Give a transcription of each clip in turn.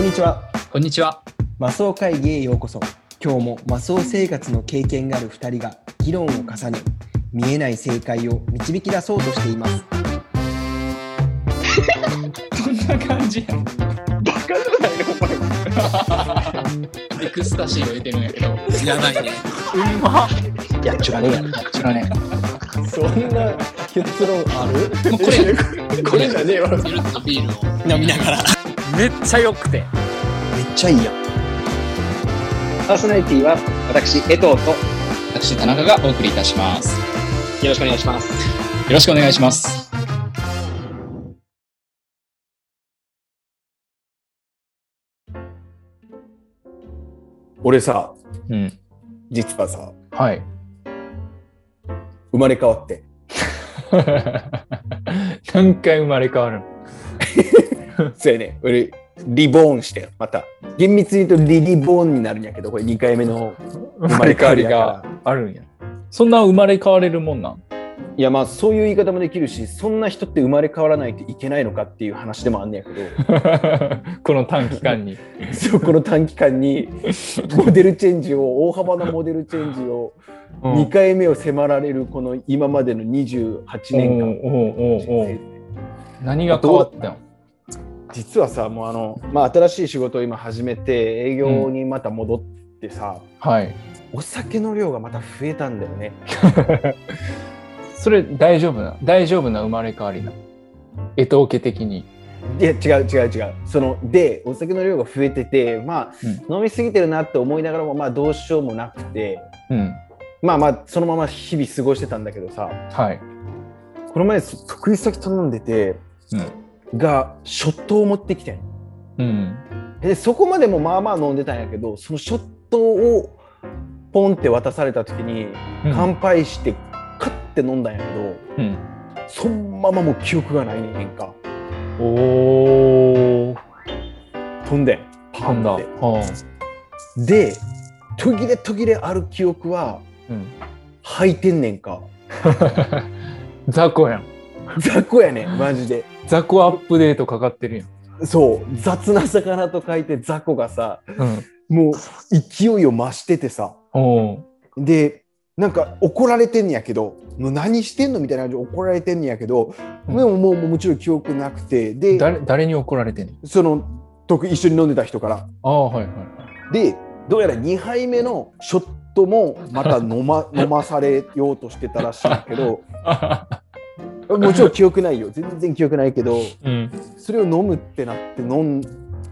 こんにちは。こんにちは。マスオ会議へようこそ。今日もマスオ生活の経験がある2人が議論を重ね、見えない正解を導き出そうとしています。こんな感じやん。バカじゃないのエクスタシーを入れてるんやけど。やばいね。うんまいや、ちゅらねえやろ。知らねそんな結論ある？え。もうこれ、これじゃねえわ。ゆるっとビールを。飲みながら。めっちゃ良くて。めっちゃいいやん。パーソナリティは私、江藤とよ私、田中がお送りいたします。ろしくお願いします。よろしくお願いします。俺さ、うん。実はさ、はい。生まれ変わって。何回生まれ変わるの？そうやね。俺、リボーンしてんまた。厳密に言うとリリボーンになるんやけど、これ2回目の生まれ変わりやから。あるんや。そんな生まれ変われるもんなん？いやまあそういう言い方もできるし、そんな人って生まれ変わらないといけないのかっていう話でもあんねやけど、この短期間に。そこの短期間にモデルチェンジを、大幅なモデルチェンジを、2回目を迫られるこの今までの28年間。何が変わったの実はさ、もうあの、まあ新しい仕事を今始めて、営業にまた戻ってさ、はい。お酒の量がまた増えたんだよね。それ大丈夫な大丈夫な生まれ変わりな。江藤家的に。いや違う違う違うそのでお酒の量が増えててまあ、飲み過ぎてるなって思いながらもまあどうしようもなくてうん。まあまあそのまま日々過ごしてたんだけどさはい。この前得意先と飲んでてがショットを持ってきてんうん。でそこまでもまあまあ飲んでたんやけどそのショットをポンって渡された時にうん。乾杯してカッて飲んだんやけどうん。そのままもう記憶がないねんかおー。飛んでんパ。ンってはで途切れ途切れある記憶はあ。うん。吐いてんねんか 雑魚やん。雑魚やねんマジで。雑魚アップデートかかってるやん。そう。雑な魚と書いて雑魚がさうん。もう勢いを増しててさ。でなんか怒られてんねやけどもう何してんのみたいな感じで怒られてんねやけど、うん。でももうもちろん記憶なくてで誰誰に怒られてんの？その時一緒に飲んでた人から。ああ、はいはいはい。でどうやら2杯目のショットもまた飲ま 飲まされようとしてたらしいんだけど もちろん記憶ないよ全然記憶ないけどうん。それを飲むってなって飲ん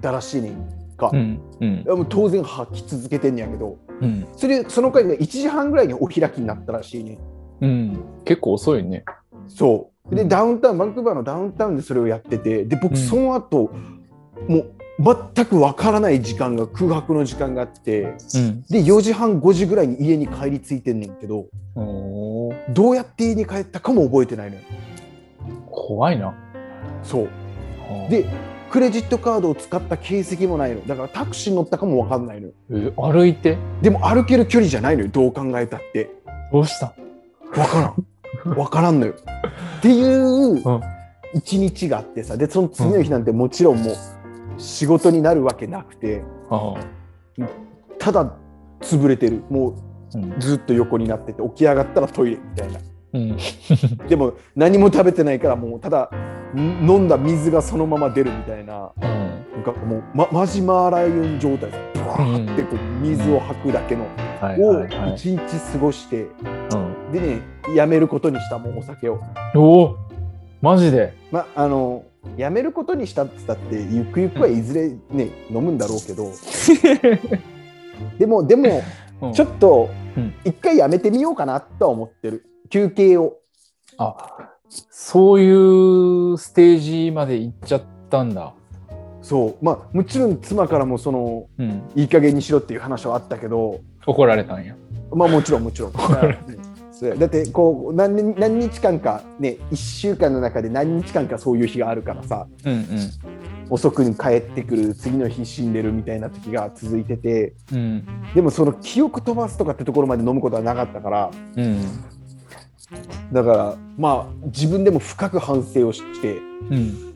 だらしいねんか、いうん。うん。やもう当然吐き続けてんやけどうん。それその回が1時半ぐらいにお開きになったらしいねうん。結構遅いね。そうでうんダウンタウンバンクーバーのダウンタウンでそれをやっててでうん僕その後、もう全くわからない時間が空白の時間があってうん。で4時半5時ぐらいに家に帰り着いてんねんけどおーどうやって家に帰ったかも覚えてないのよ。怖いな。そう。でクレジットカードを使った形跡もないの。だからタクシーに乗ったかもわかんないのよ。え歩いて？でも歩ける距離じゃないのよどう考えたって。どうした？わからん。わからんのよ。っていううん。一日があってさ。でその次の日なんてもちろんもう仕事になるわけなくて。あ。ただ潰れてる。もう。ずっと横になってて起き上がったらトイレみたいな。うん。でも何も食べてないからもうただん飲んだ水がそのまま出るみたいな。うん。なんかもう、ま、マジマーライオン状態でブワーってこう水を吐くだけの。を。一日過ごして。うん。でねやめることにしたもうお酒を。おおマジで？まあのやめることにしたって言ったってゆくゆくはいずれね飲むんだろうけど。でもでもちょっっとうん一回やめてみようかなとは思ってる休憩をと。あそういうステージまで行っちゃったんだ。そうまあもちろん妻からもそのうん。いい加減にしろっていう話はあったけど怒られたんや。まあもちろんもちろん だってこう何年何日間かね1週間の中で何日間かそういう日があるからさうんうん。遅くに帰ってくる次の日死んでるみたいな時が続いててうん。でもその記憶飛ばすとかってところまで飲むことはなかったからうん。だからまあ自分でも深く反省をしてうん。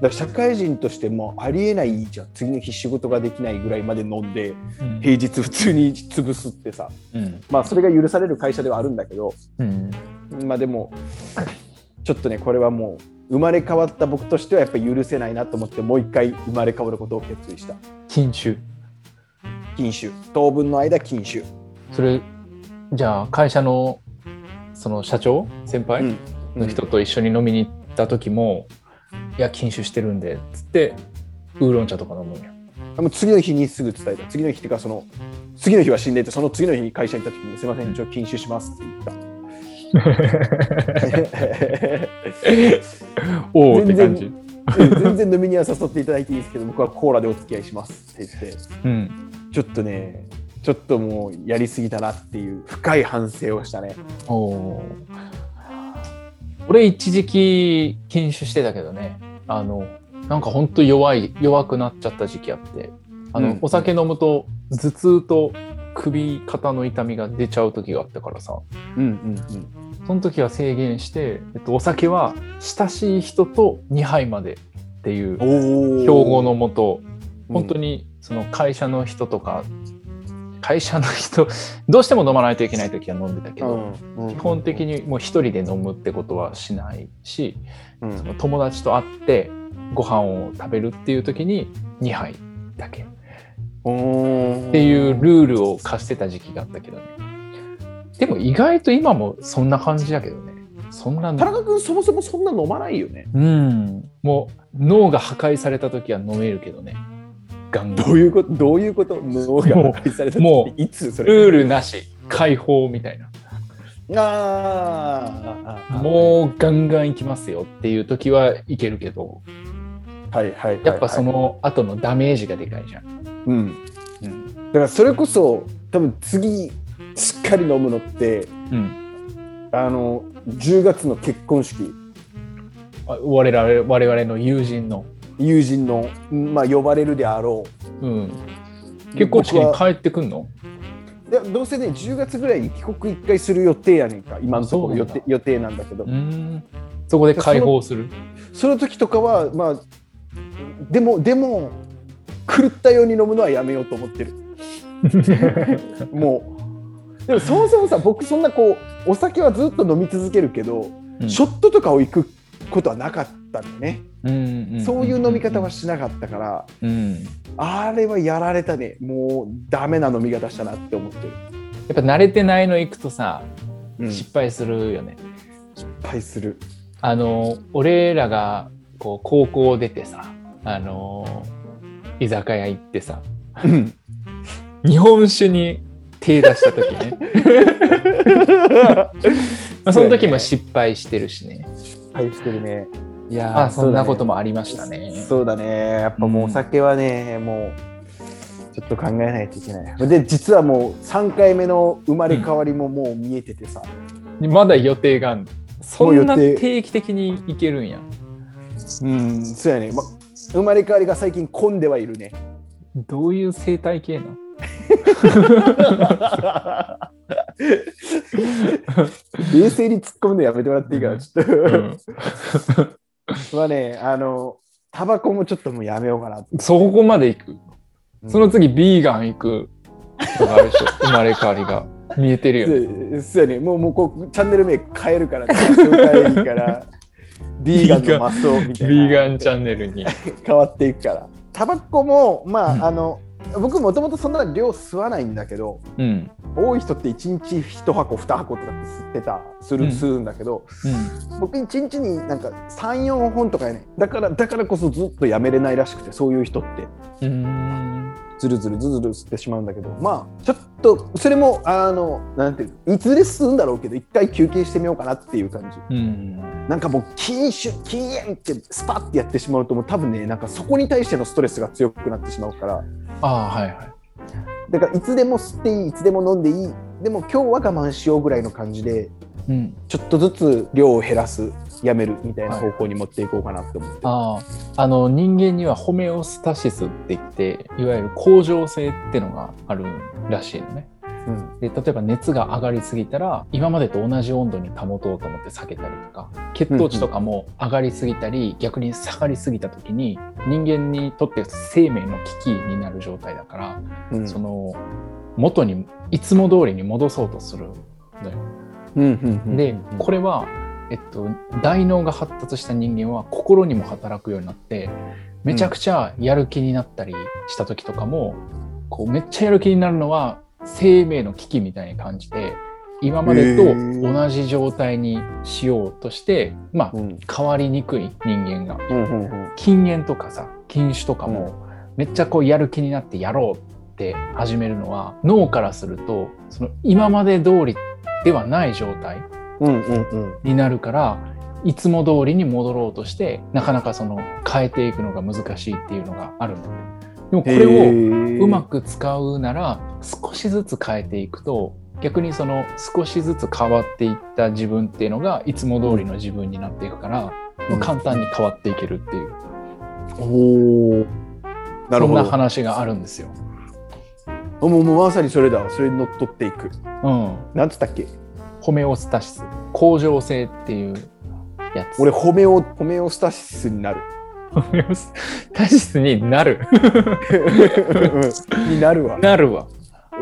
から社会人としてもありえないじゃん次の日仕事ができないぐらいまで飲んでうん平日普通に潰すってさうんまあそれが許される会社ではあるんだけどうんまあでもちょっとねこれはもう生まれ変わった僕としてはやっぱり許せないなと思ってもう一回生まれ変わることを決意した。禁酒。禁酒。当分の間禁酒、それじゃあ会社のその社長先輩うん。の人と一緒に飲みに行った時も、いや禁酒してるんでっつってウーロン茶とか飲むんや。もう次の日にすぐ伝えた。次の日っていうかその次の日は死んでいてその次の日に会社に行った時に「すいません。一応禁酒します」って言った おおって感じ。全然飲みには誘っていただいていいですけど僕はコーラでお付き合いしますって言ってうんちょっとねちょっともうやりすぎたなっていう深い反省をしたね。おお俺一時期禁酒してたけどねあのなんかほんと弱い弱くなっちゃった時期あってあの、うん。お酒飲むと頭痛と首肩の痛みが出ちゃう時があったからさ。うんうんその時は制限して、えっと、お酒は親しい人と2杯までっていう標語のもとうん。本当にその会社の人とか会社の人 どうしても飲まないといけない時は飲んでたけど、うんうん基本的にもう一人で飲むってことはしないし、うん。その友達と会ってご飯を食べるっていう時に2杯だけっていうルールを課してた時期があったけどね。でも意外と今もそんな感じだけどね。そんな田中君そもそもそんな飲まないよね。うん。もう脳が破壊された時は飲めるけどね。ガンガン。どういうこと？どういうこと？脳が破壊されたってもういつそれ？ルールなし解放みたいな。あー。あーもうガンガン行きますよっていう時はいけるけどはいはいはいやっぱその後のダメージがでかいじゃん。うん。うんだからそれこそ多分次しっかり飲むのってうん、あの10月の結婚式。あ我々我々の友人の、友人の、まあ、呼ばれるであろう。ん、う結婚式に帰ってくんの？いやどうせね10月ぐらいに帰国1回する予定やねんか今のところ予定。予定なんだけど、うん。そこで解放する？その時とかはまあでもでも狂ったように飲むのはやめようと思ってる。もう。でもそもそもさ僕そんなこうお酒はずっと飲み続けるけど、うん。ショットとかを行くことはなかったんんそういう飲み方はしなかったから、うん、やあれはやられたね。もうダメな飲み方したなって思ってる、っぱ慣れてないの行くとさうん、失敗するよね。失敗する。あの俺らがこう高校出てさあの居酒屋行ってさ。うん。日本酒に手出した時ね。まあその時も失敗してるしね。失敗してるね。いやそんなことももありましたね。そうだね。やっぱもうお酒はね、もうちょっと考えないといけない。で実はもう3回目の生まれ変わりももう見えててさ、まだ予定があるそんな定定期的に行けるんや。うんそうやね、ま、生まれ変わりが最近混んではいるね。どういう生態系なの？冷静に突っ込むのやめてもらっていいからちょっと、うん。まあねあのタバコもちょっともうやめようかな。そこまで行く？うん。その次ビーガン行く？とかあるでしょ？生まれ変わりが。見えてるよね。そうやね。もうもうこうチャンネル名変えるから、いいからビーガンのマスオみたいなビーガンチャンネルに。変わっていくからタバコもまあ、うんあの僕もともとそんな量吸わないんだけどうん。多い人って1日1箱2箱とかって吸ってたする、うん吸うんだけどうん。僕1日になんか34本とかやねだからだからこそずっとやめれないらしくてそういう人って。ずるずるずるずる吸ってしまうんだけどまあちょっとそれもあのなんていうのいずれ吸うんだろうけど一回休憩してみようかなっていう感じうん。なんかもう禁酒禁煙ってスパッてやってしまうともう多分ねなんかそこに対してのストレスが強くなってしまうからああ、はいはい。だからいつでも吸っていいいつでも飲んでいいでも今日は我慢しようぐらいの感じでうん。ちょっとずつ量を減らすやめるみたいな方向に持っていこうかなって思って、ああ、あの人間にはホメオスタシスって言って、いわゆる恒常性ってのがあるらしいのね。うんで例えば熱が上がりすぎたら今までと同じ温度に保とうと思って下げたりとか血糖値とかも上がりすぎたり、逆に下がりすぎた時に人間にとって生命の危機になる状態だから、うんその元にいつも通りに戻そうとするんだよ。うんうんうん。でこれは、えっと、大脳が発達した人間は心にも働くようになってめちゃくちゃやる気になったりした時とかも、こうめっちゃやる気になるのは生命の危機みたいに感じて今までと同じ状態にしようとして、まあうん。変わりにくい人間が。うんうんうん。禁煙とかさ禁酒とかもめっちゃこうやる気になってやろうって始めるのは脳からするとその今まで通りではない状態うんうんうん。になるからいつも通りに戻ろうとしてなかなかその変えていくのが難しいっていうのがある。でもこれをうまく使うなら少しずつ変えていくと逆にその少しずつ変わっていった自分っていうのがいつも通りの自分になっていくから、うん。簡単に変わっていけるっていう。おおなるそんなほど話があるんですよ。もうもうまさにそれだ。それにのっとっていく。うん、なんつったっけ？ホメオスタシス。恒常性っていうやつ。俺ホメオホメオスタシスになる。ホメオスタシスになる。になるわ。なるわ。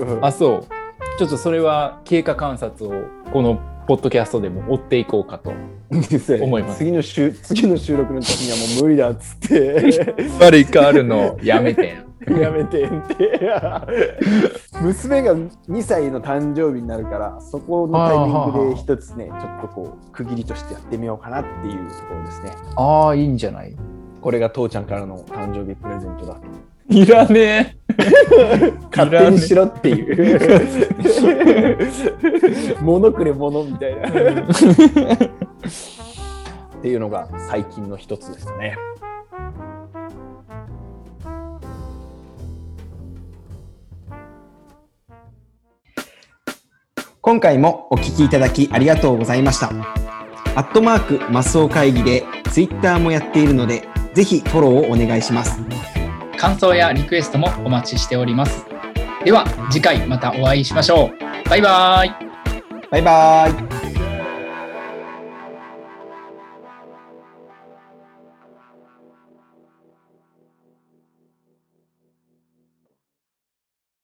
うん。あそう。ちょっとそれは経過観察をこのポッドキャストでも追っていこうかと。思います。次の週次の収録の時にはもう無理だっつって。悪い変わるのやめて。やめてんって。娘が2歳の誕生日になるからそこのタイミングで一つねちょっとこう区切りとしてやってみようかなっていうところですね。ああいいんじゃない？これが父ちゃんからの誕生日プレゼントだいらね勝手にしろっていう 物くれ物みたいなっていうのが最近の一つですね今回もお聞きいただきありがとうございました。アットマークマスオ会議でツイッターもやっているので、ぜひフォローをお願いします。感想やリクエストもお待ちしております。では次回またお会いしましょう。バイバーイ。バイバーイ。